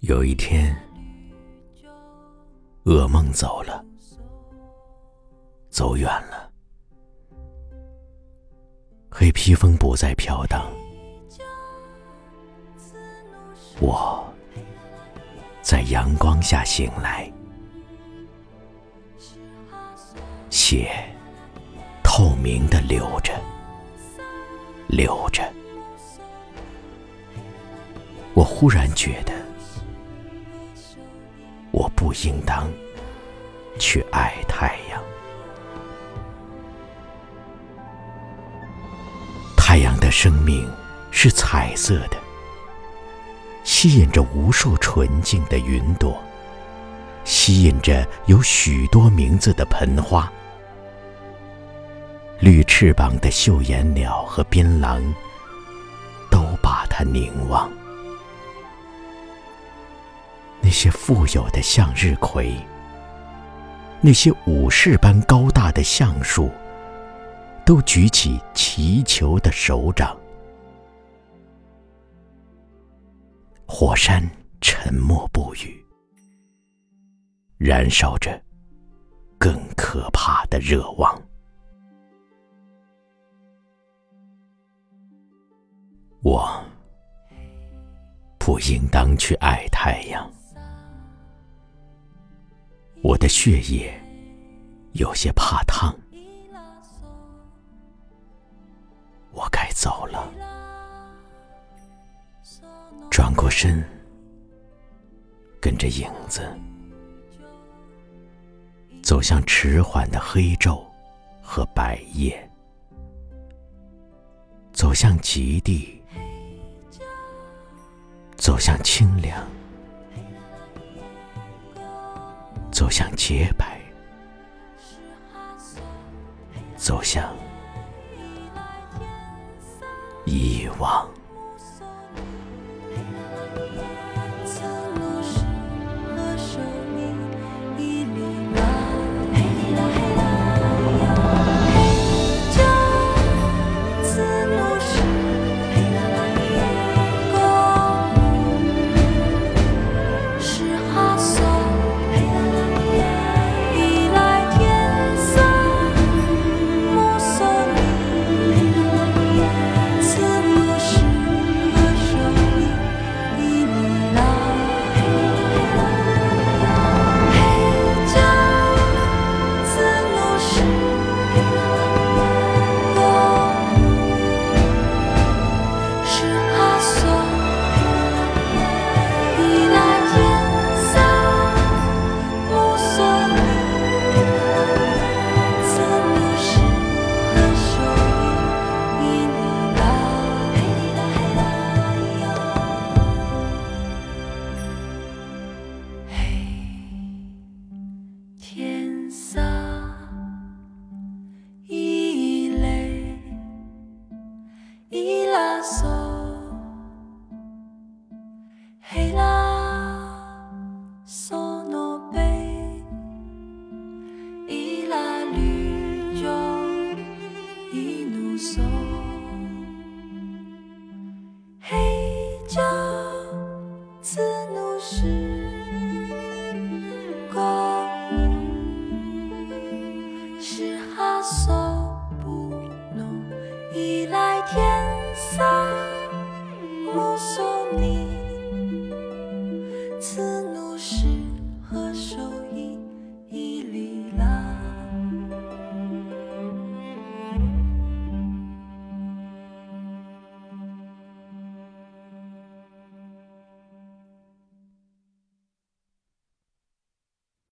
有一天，噩梦走了，走远了，黑披风不再飘荡，我在阳光下醒来，血透明的流着，流着，我忽然觉得。我不应当去爱太阳。太阳的生命是彩色的，吸引着无数纯净的云朵，吸引着有许多名字的盆花。绿翅膀的绣眼鸟和槟榔都把它凝望。那些富有的向日葵，那些武士般高大的橡树，都举起祈求的手掌。火山沉默不语，燃烧着更可怕的热望。我不应当去爱太阳。我的血液有些怕烫，身，跟着影子走向迟缓的黑昼和白夜，走向极地，走向清凉。走向洁白，走向遗忘。黑此怒是何首异？